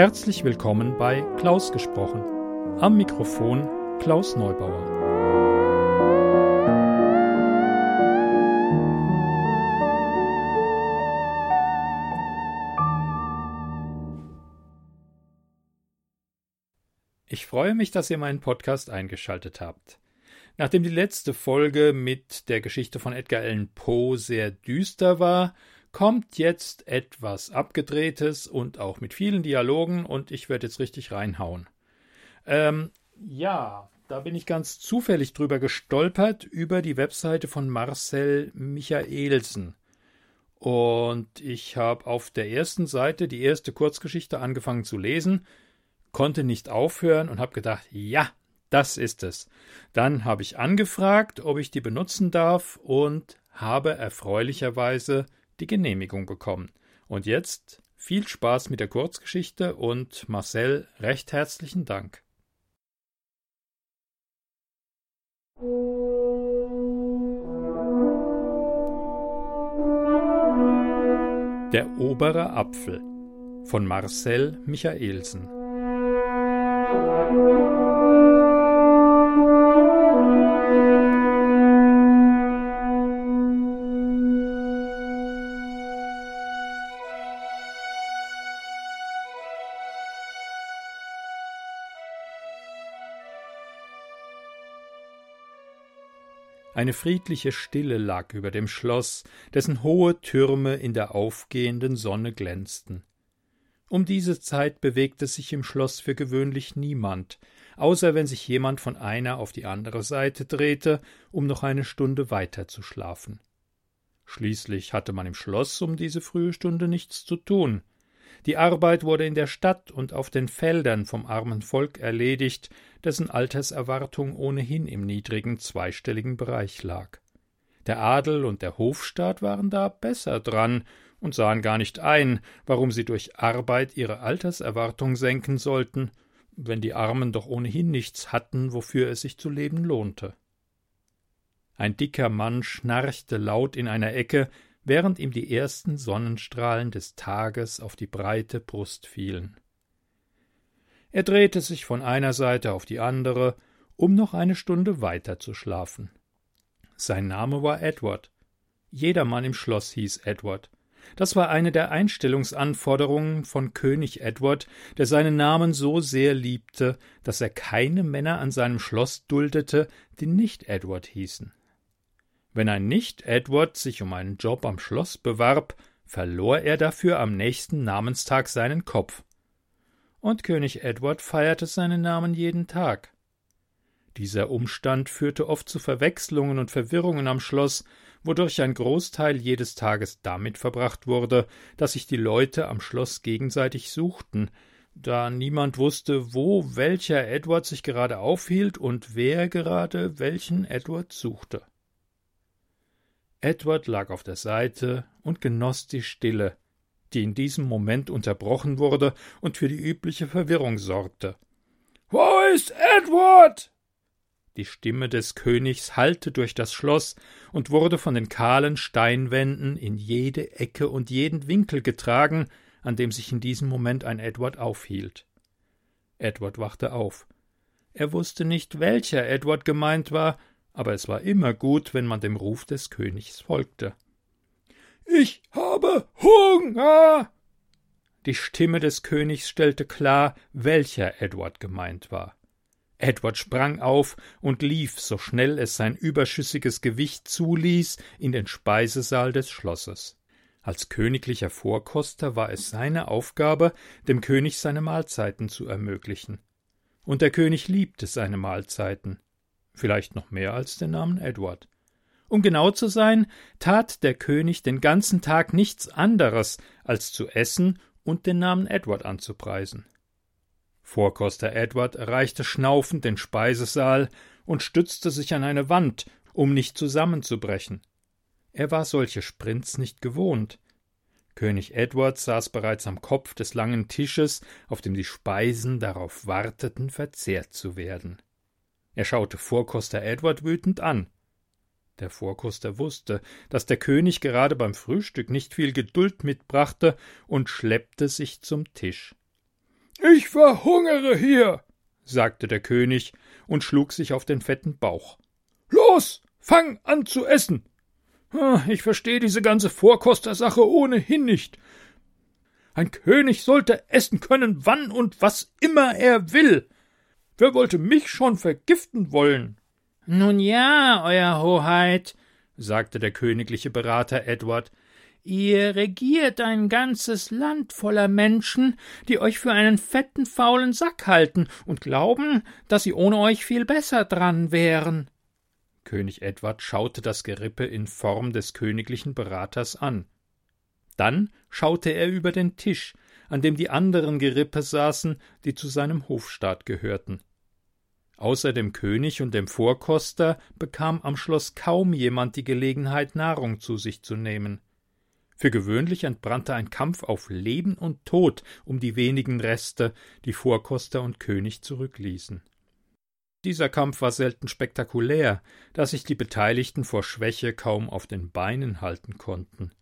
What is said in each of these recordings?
Herzlich willkommen bei Klaus gesprochen. Am Mikrofon Klaus Neubauer. Ich freue mich, dass ihr meinen Podcast eingeschaltet habt. Nachdem die letzte Folge mit der Geschichte von Edgar Allan Poe sehr düster war, kommt jetzt etwas Abgedrehtes und auch mit vielen Dialogen und ich werde jetzt richtig reinhauen. Ähm, ja, da bin ich ganz zufällig drüber gestolpert über die Webseite von Marcel Michaelsen. Und ich habe auf der ersten Seite die erste Kurzgeschichte angefangen zu lesen, konnte nicht aufhören und habe gedacht, ja, das ist es. Dann habe ich angefragt, ob ich die benutzen darf und habe erfreulicherweise die Genehmigung bekommen. Und jetzt viel Spaß mit der Kurzgeschichte und Marcel recht herzlichen Dank. Der obere Apfel von Marcel Michaelsen Eine friedliche Stille lag über dem Schloss, dessen hohe Türme in der aufgehenden Sonne glänzten. Um diese Zeit bewegte sich im Schloss für gewöhnlich niemand, außer wenn sich jemand von einer auf die andere Seite drehte, um noch eine Stunde weiter zu schlafen. Schließlich hatte man im Schloss um diese frühe Stunde nichts zu tun. Die Arbeit wurde in der Stadt und auf den Feldern vom armen Volk erledigt, dessen Alterserwartung ohnehin im niedrigen zweistelligen Bereich lag. Der Adel und der Hofstaat waren da besser dran und sahen gar nicht ein, warum sie durch Arbeit ihre Alterserwartung senken sollten, wenn die Armen doch ohnehin nichts hatten, wofür es sich zu leben lohnte. Ein dicker Mann schnarchte laut in einer Ecke, während ihm die ersten Sonnenstrahlen des Tages auf die breite Brust fielen. Er drehte sich von einer Seite auf die andere, um noch eine Stunde weiter zu schlafen. Sein Name war Edward. Jedermann im Schloss hieß Edward. Das war eine der Einstellungsanforderungen von König Edward, der seinen Namen so sehr liebte, dass er keine Männer an seinem Schloss duldete, die nicht Edward hießen. Wenn ein Nicht-Edward sich um einen Job am Schloss bewarb, verlor er dafür am nächsten Namenstag seinen Kopf. Und König Edward feierte seinen Namen jeden Tag. Dieser Umstand führte oft zu Verwechslungen und Verwirrungen am Schloss, wodurch ein Großteil jedes Tages damit verbracht wurde, dass sich die Leute am Schloss gegenseitig suchten, da niemand wusste, wo welcher Edward sich gerade aufhielt und wer gerade welchen Edward suchte. Edward lag auf der Seite und genoss die Stille, die in diesem Moment unterbrochen wurde und für die übliche Verwirrung sorgte. Wo ist Edward? Die Stimme des Königs hallte durch das Schloss und wurde von den kahlen Steinwänden in jede Ecke und jeden Winkel getragen, an dem sich in diesem Moment ein Edward aufhielt. Edward wachte auf. Er wusste nicht, welcher Edward gemeint war, aber es war immer gut, wenn man dem Ruf des Königs folgte. Ich habe Hunger. Die Stimme des Königs stellte klar, welcher Edward gemeint war. Edward sprang auf und lief, so schnell es sein überschüssiges Gewicht zuließ, in den Speisesaal des Schlosses. Als königlicher Vorkoster war es seine Aufgabe, dem König seine Mahlzeiten zu ermöglichen. Und der König liebte seine Mahlzeiten vielleicht noch mehr als den Namen Edward. Um genau zu sein, tat der König den ganzen Tag nichts anderes, als zu essen und den Namen Edward anzupreisen. Vorkoster Edward erreichte schnaufend den Speisesaal und stützte sich an eine Wand, um nicht zusammenzubrechen. Er war solche Sprints nicht gewohnt. König Edward saß bereits am Kopf des langen Tisches, auf dem die Speisen darauf warteten, verzehrt zu werden. Er schaute Vorkoster Edward wütend an. Der Vorkoster wusste, dass der König gerade beim Frühstück nicht viel Geduld mitbrachte und schleppte sich zum Tisch. Ich verhungere hier, sagte der König und schlug sich auf den fetten Bauch. Los, fang an zu essen. Ah, ich verstehe diese ganze Vorkostersache ohnehin nicht. Ein König sollte essen können, wann und was immer er will. Wer wollte mich schon vergiften wollen? Nun ja, Euer Hoheit, sagte der königliche Berater Edward, Ihr regiert ein ganzes Land voller Menschen, die euch für einen fetten, faulen Sack halten und glauben, dass sie ohne euch viel besser dran wären. König Edward schaute das Gerippe in Form des königlichen Beraters an. Dann schaute er über den Tisch, an dem die anderen Gerippe saßen, die zu seinem Hofstaat gehörten. Außer dem König und dem Vorkoster bekam am Schloss kaum jemand die Gelegenheit, Nahrung zu sich zu nehmen. Für gewöhnlich entbrannte ein Kampf auf Leben und Tod um die wenigen Reste, die Vorkoster und König zurückließen. Dieser Kampf war selten spektakulär, da sich die Beteiligten vor Schwäche kaum auf den Beinen halten konnten.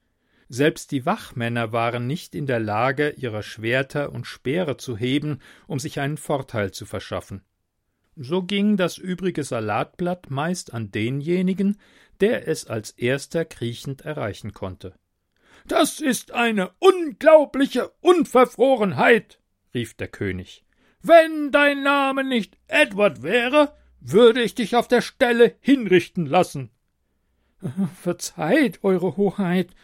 Selbst die Wachmänner waren nicht in der Lage, ihre Schwerter und Speere zu heben, um sich einen Vorteil zu verschaffen. So ging das übrige Salatblatt meist an denjenigen, der es als erster kriechend erreichen konnte. Das ist eine unglaubliche Unverfrorenheit, rief der König. Wenn dein Name nicht Edward wäre, würde ich dich auf der Stelle hinrichten lassen. Verzeiht, Eure Hoheit,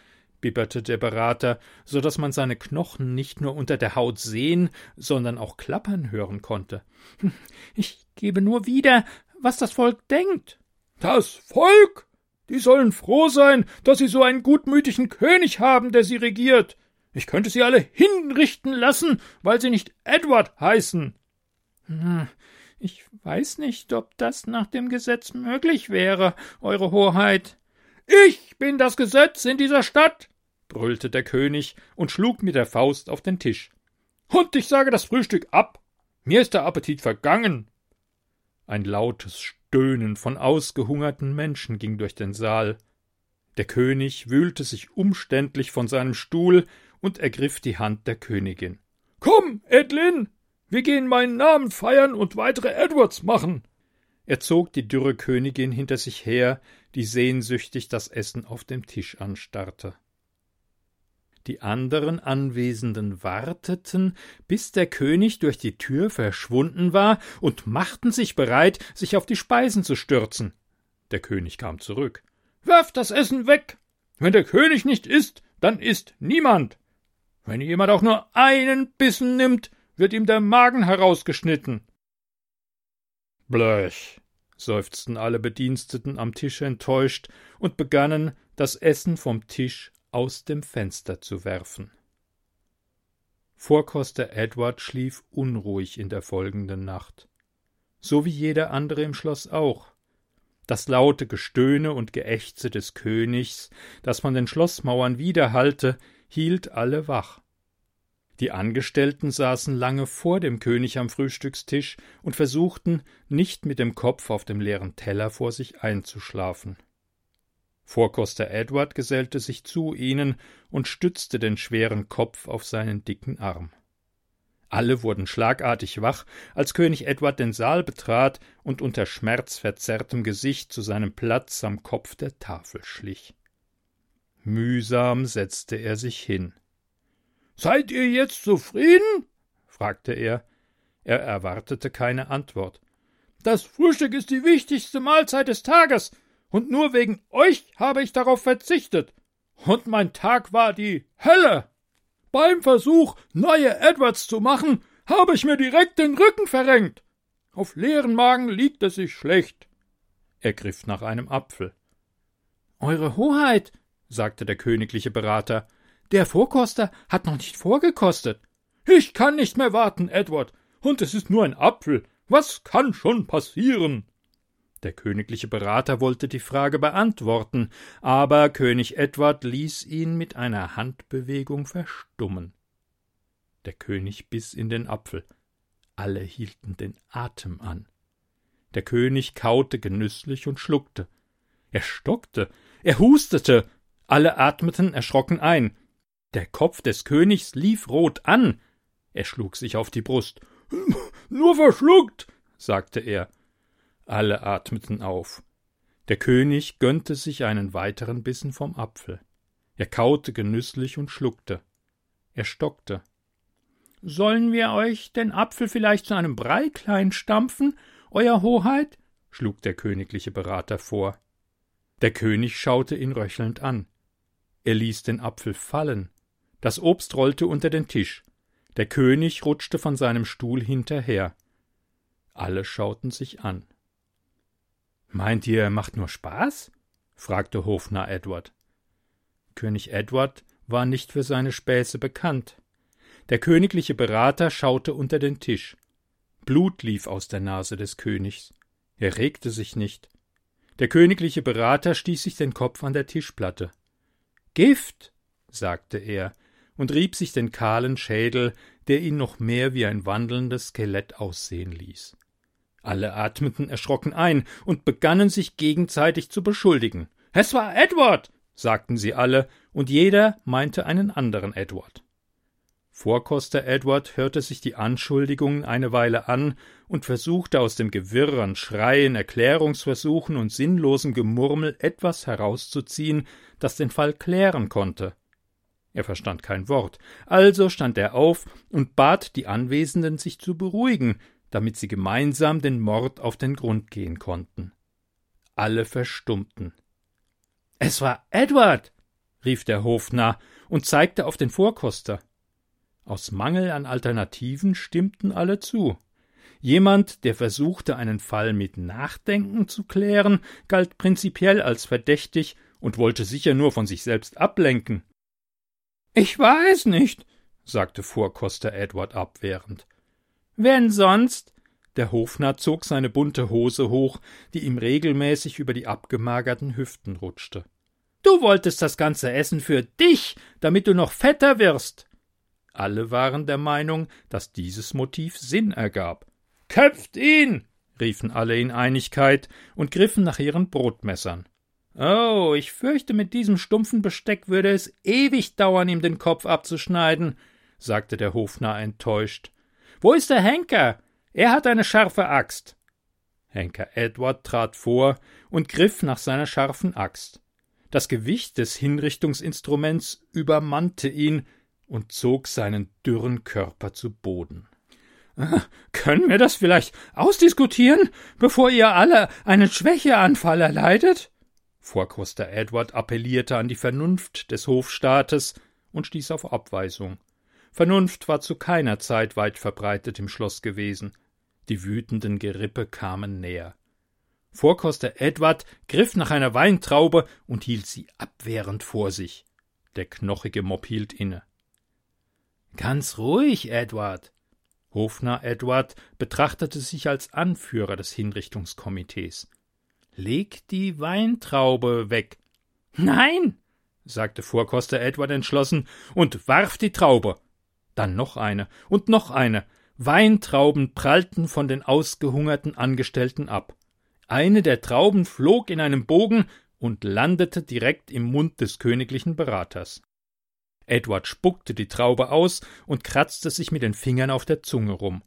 bibberte der Berater, so dass man seine Knochen nicht nur unter der Haut sehen, sondern auch klappern hören konnte. Ich gebe nur wieder, was das Volk denkt. Das Volk? Die sollen froh sein, dass sie so einen gutmütigen König haben, der sie regiert. Ich könnte sie alle hinrichten lassen, weil sie nicht Edward heißen. Ich weiß nicht, ob das nach dem Gesetz möglich wäre, Eure Hoheit. Ich bin das Gesetz in dieser Stadt, brüllte der König und schlug mit der Faust auf den Tisch. Und ich sage das Frühstück ab. Mir ist der Appetit vergangen. Ein lautes Stöhnen von ausgehungerten Menschen ging durch den Saal. Der König wühlte sich umständlich von seinem Stuhl und ergriff die Hand der Königin. Komm, Edlin, wir gehen meinen Namen feiern und weitere Edwards machen. Er zog die dürre Königin hinter sich her, die sehnsüchtig das Essen auf dem Tisch anstarrte. Die anderen Anwesenden warteten, bis der König durch die Tür verschwunden war, und machten sich bereit, sich auf die Speisen zu stürzen. Der König kam zurück. Werft das Essen weg. Wenn der König nicht isst, dann isst niemand. Wenn jemand auch nur einen Bissen nimmt, wird ihm der Magen herausgeschnitten. Blech, seufzten alle Bediensteten am Tisch enttäuscht und begannen, das Essen vom Tisch aus dem Fenster zu werfen. Vorkoster Edward schlief unruhig in der folgenden Nacht, so wie jeder andere im Schloss auch. Das laute Gestöhne und Geächze des Königs, das von den Schlossmauern widerhallte, hielt alle wach. Die Angestellten saßen lange vor dem König am Frühstückstisch und versuchten, nicht mit dem Kopf auf dem leeren Teller vor sich einzuschlafen. Vorkoster Edward gesellte sich zu ihnen und stützte den schweren Kopf auf seinen dicken Arm. Alle wurden schlagartig wach, als König Edward den Saal betrat und unter schmerzverzerrtem Gesicht zu seinem Platz am Kopf der Tafel schlich. Mühsam setzte er sich hin. Seid ihr jetzt zufrieden? fragte er. Er erwartete keine Antwort. Das Frühstück ist die wichtigste Mahlzeit des Tages, und nur wegen euch habe ich darauf verzichtet. Und mein Tag war die Hölle. Beim Versuch, neue Edwards zu machen, habe ich mir direkt den Rücken verrenkt. Auf leeren Magen liegt es sich schlecht. Er griff nach einem Apfel. Eure Hoheit, sagte der königliche Berater, der Vorkoster hat noch nicht vorgekostet. Ich kann nicht mehr warten, Edward. Und es ist nur ein Apfel. Was kann schon passieren? Der königliche Berater wollte die Frage beantworten, aber König Edward ließ ihn mit einer Handbewegung verstummen. Der König biss in den Apfel. Alle hielten den Atem an. Der König kaute genüsslich und schluckte. Er stockte, er hustete, alle atmeten erschrocken ein. Der Kopf des Königs lief rot an. Er schlug sich auf die Brust. Nur verschluckt, sagte er. Alle atmeten auf. Der König gönnte sich einen weiteren Bissen vom Apfel. Er kaute genüsslich und schluckte. Er stockte. Sollen wir euch den Apfel vielleicht zu einem Brei klein stampfen, Euer Hoheit? schlug der königliche Berater vor. Der König schaute ihn röchelnd an. Er ließ den Apfel fallen. Das Obst rollte unter den Tisch. Der König rutschte von seinem Stuhl hinterher. Alle schauten sich an. Meint ihr, er macht nur Spaß? fragte Hofnarr Edward. König Edward war nicht für seine Späße bekannt. Der königliche Berater schaute unter den Tisch. Blut lief aus der Nase des Königs. Er regte sich nicht. Der königliche Berater stieß sich den Kopf an der Tischplatte. Gift, sagte er und rieb sich den kahlen Schädel, der ihn noch mehr wie ein wandelndes Skelett aussehen ließ. Alle atmeten erschrocken ein und begannen sich gegenseitig zu beschuldigen. Es war Edward, sagten sie alle, und jeder meinte einen anderen Edward. Vorkoster Edward hörte sich die Anschuldigungen eine Weile an und versuchte aus dem Gewirr an Schreien, Erklärungsversuchen und sinnlosem Gemurmel etwas herauszuziehen, das den Fall klären konnte. Er verstand kein Wort, also stand er auf und bat die Anwesenden, sich zu beruhigen, damit sie gemeinsam den Mord auf den Grund gehen konnten. Alle verstummten. Es war Edward, rief der Hofnarr und zeigte auf den Vorkoster. Aus Mangel an Alternativen stimmten alle zu. Jemand, der versuchte, einen Fall mit Nachdenken zu klären, galt prinzipiell als verdächtig und wollte sicher nur von sich selbst ablenken. Ich weiß nicht, sagte Vorkoster Edward abwehrend. Wenn sonst? Der Hofnarr zog seine bunte Hose hoch, die ihm regelmäßig über die abgemagerten Hüften rutschte. Du wolltest das ganze Essen für dich, damit du noch fetter wirst. Alle waren der Meinung, dass dieses Motiv Sinn ergab. Köpft ihn! riefen alle in Einigkeit und griffen nach ihren Brotmessern. Oh, ich fürchte, mit diesem stumpfen Besteck würde es ewig dauern, ihm den Kopf abzuschneiden, sagte der Hofnarr enttäuscht. Wo ist der Henker? Er hat eine scharfe Axt. Henker Edward trat vor und griff nach seiner scharfen Axt. Das Gewicht des Hinrichtungsinstruments übermannte ihn und zog seinen dürren Körper zu Boden. Können wir das vielleicht ausdiskutieren, bevor ihr alle einen Schwächeanfall erleidet? Vorkoster Edward appellierte an die Vernunft des Hofstaates und stieß auf Abweisung. Vernunft war zu keiner Zeit weit verbreitet im Schloss gewesen. Die wütenden Gerippe kamen näher. Vorkoster Edward griff nach einer Weintraube und hielt sie abwehrend vor sich. Der knochige Mob hielt inne. Ganz ruhig, Edward. Hofnarr Edward betrachtete sich als Anführer des Hinrichtungskomitees. Leg die Weintraube weg. Nein, sagte Vorkoster Edward entschlossen und warf die Traube. Dann noch eine und noch eine. Weintrauben prallten von den ausgehungerten Angestellten ab. Eine der Trauben flog in einem Bogen und landete direkt im Mund des königlichen Beraters. Edward spuckte die Traube aus und kratzte sich mit den Fingern auf der Zunge rum.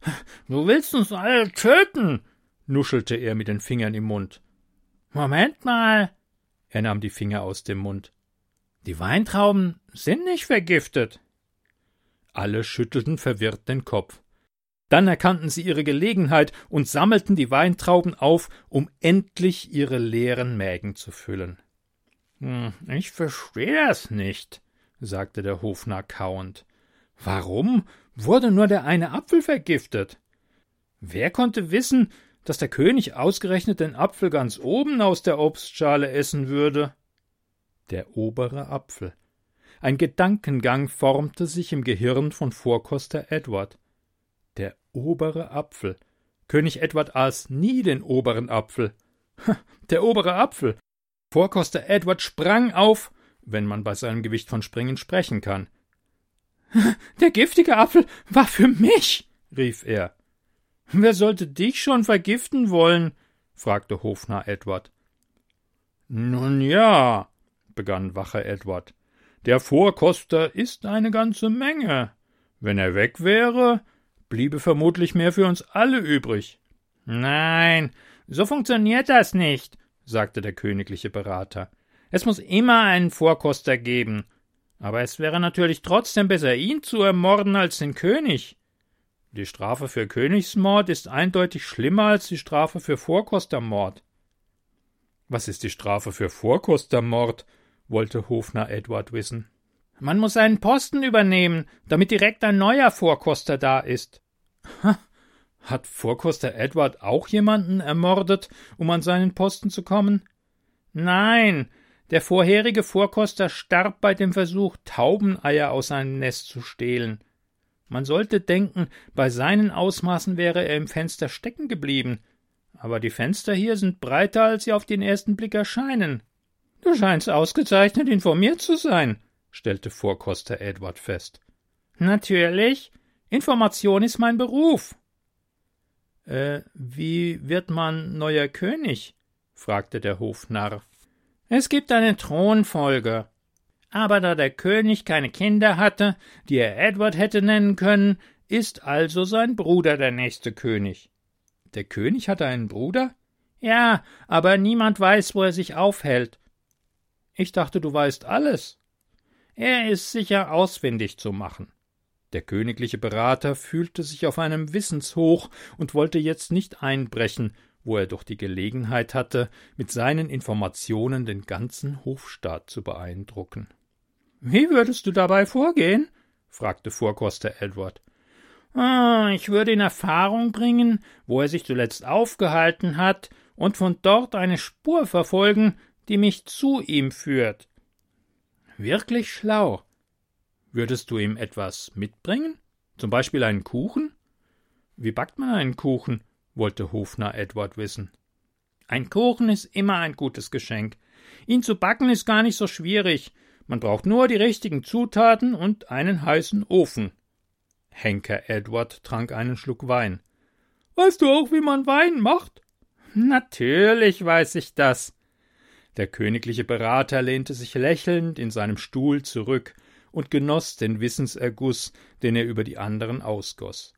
Du willst uns alle töten, nuschelte er mit den Fingern im Mund. Moment mal. Er nahm die Finger aus dem Mund. Die Weintrauben sind nicht vergiftet. Alle schüttelten verwirrt den Kopf. Dann erkannten sie ihre Gelegenheit und sammelten die Weintrauben auf, um endlich ihre leeren Mägen zu füllen. Hm, ich verstehe das nicht, sagte der Hofnarr kauend. Warum wurde nur der eine Apfel vergiftet? Wer konnte wissen, dass der König ausgerechnet den Apfel ganz oben aus der Obstschale essen würde? Der obere Apfel. Ein Gedankengang formte sich im Gehirn von Vorkoster Edward. Der obere Apfel. König Edward aß nie den oberen Apfel. Der obere Apfel. Vorkoster Edward sprang auf, wenn man bei seinem Gewicht von Springen sprechen kann. Der giftige Apfel war für mich, rief er. Wer sollte dich schon vergiften wollen? fragte Hofnarr Edward. Nun ja, begann Wache Edward. Der Vorkoster ist eine ganze Menge. Wenn er weg wäre, bliebe vermutlich mehr für uns alle übrig. Nein, so funktioniert das nicht, sagte der königliche Berater. Es muss immer einen Vorkoster geben. Aber es wäre natürlich trotzdem besser, ihn zu ermorden als den König. Die Strafe für Königsmord ist eindeutig schlimmer als die Strafe für Vorkostermord. Was ist die Strafe für Vorkostermord? Wollte Hofner Edward wissen. Man muss einen Posten übernehmen, damit direkt ein neuer Vorkoster da ist. Hat Vorkoster Edward auch jemanden ermordet, um an seinen Posten zu kommen? Nein, der vorherige Vorkoster starb bei dem Versuch, Taubeneier aus seinem Nest zu stehlen. Man sollte denken, bei seinen Ausmaßen wäre er im Fenster stecken geblieben. Aber die Fenster hier sind breiter, als sie auf den ersten Blick erscheinen. Du scheinst ausgezeichnet informiert zu sein, stellte Vorkoster Edward fest. Natürlich. Information ist mein Beruf. Äh, wie wird man neuer König? fragte der Hofnarr. Es gibt eine Thronfolge. Aber da der König keine Kinder hatte, die er Edward hätte nennen können, ist also sein Bruder der nächste König. Der König hatte einen Bruder? Ja, aber niemand weiß, wo er sich aufhält. Ich dachte, du weißt alles. Er ist sicher ausfindig zu machen. Der königliche Berater fühlte sich auf einem Wissenshoch und wollte jetzt nicht einbrechen, wo er doch die Gelegenheit hatte, mit seinen Informationen den ganzen Hofstaat zu beeindrucken. Wie würdest du dabei vorgehen? fragte Vorkoster Edward. Ah, ich würde in Erfahrung bringen, wo er sich zuletzt aufgehalten hat, und von dort eine Spur verfolgen, die mich zu ihm führt. Wirklich schlau. Würdest du ihm etwas mitbringen? Zum Beispiel einen Kuchen? Wie backt man einen Kuchen? wollte Hofner Edward wissen. Ein Kuchen ist immer ein gutes Geschenk. Ihn zu backen ist gar nicht so schwierig. Man braucht nur die richtigen Zutaten und einen heißen Ofen. Henker Edward trank einen Schluck Wein. Weißt du auch, wie man Wein macht? Natürlich weiß ich das. Der königliche Berater lehnte sich lächelnd in seinem Stuhl zurück und genoss den Wissenserguss, den er über die anderen ausgoss.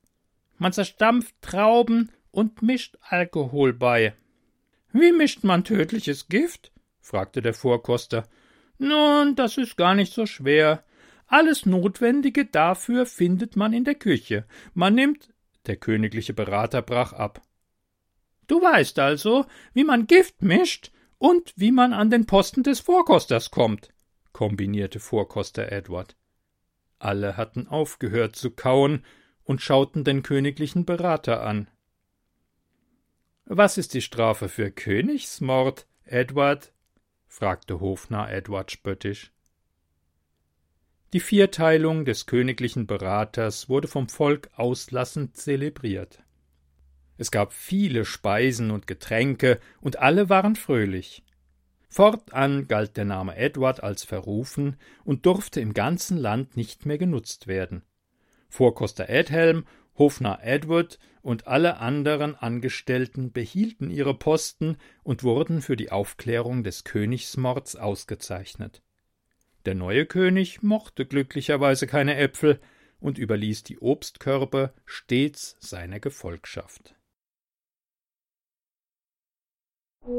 Man zerstampft Trauben und mischt Alkohol bei. Wie mischt man tödliches Gift? fragte der Vorkoster. Nun, das ist gar nicht so schwer. Alles Notwendige dafür findet man in der Küche. Man nimmt. Der königliche Berater brach ab. Du weißt also, wie man Gift mischt und wie man an den Posten des Vorkosters kommt, kombinierte Vorkoster Edward. Alle hatten aufgehört zu kauen und schauten den königlichen Berater an. Was ist die Strafe für Königsmord, Edward? fragte Hofnarr Edward spöttisch. Die Vierteilung des königlichen Beraters wurde vom Volk auslassend zelebriert. Es gab viele Speisen und Getränke, und alle waren fröhlich. Fortan galt der Name Edward als verrufen und durfte im ganzen Land nicht mehr genutzt werden. Vorkoster Edhelm Hofnarr Edward und alle anderen Angestellten behielten ihre Posten und wurden für die Aufklärung des Königsmords ausgezeichnet. Der neue König mochte glücklicherweise keine Äpfel und überließ die Obstkörbe stets seiner Gefolgschaft. Sie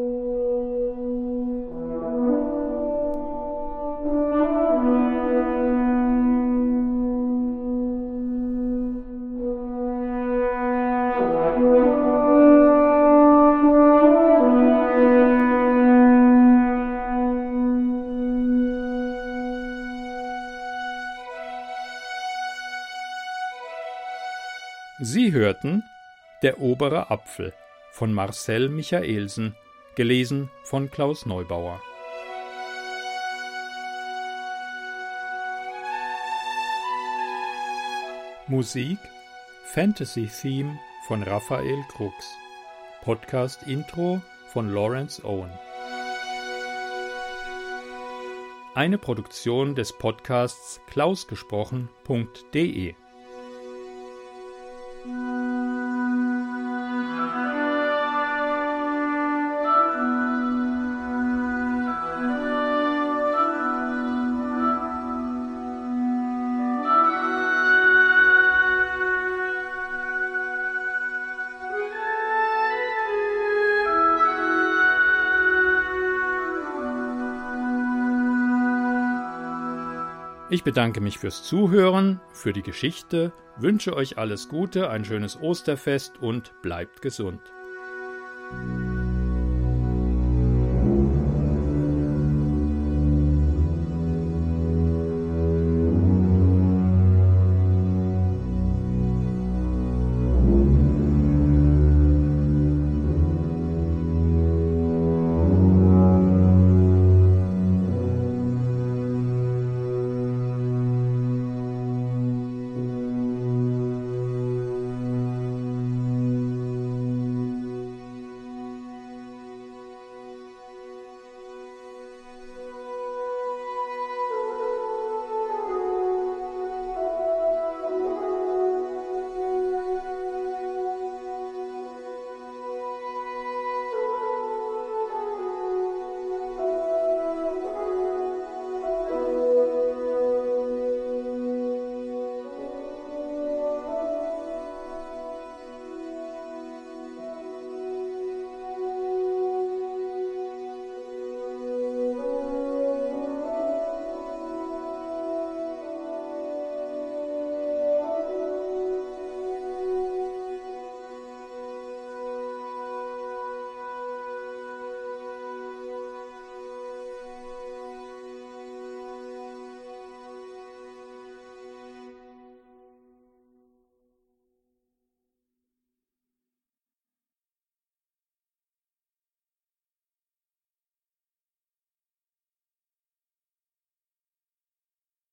hörten Der obere Apfel von Marcel Michaelsen, gelesen von Klaus Neubauer. Musik Fantasy Theme von Raphael Krux. Podcast Intro von Lawrence Owen. Eine Produktion des Podcasts klausgesprochen.de Ich bedanke mich fürs Zuhören, für die Geschichte, wünsche euch alles Gute, ein schönes Osterfest und bleibt gesund.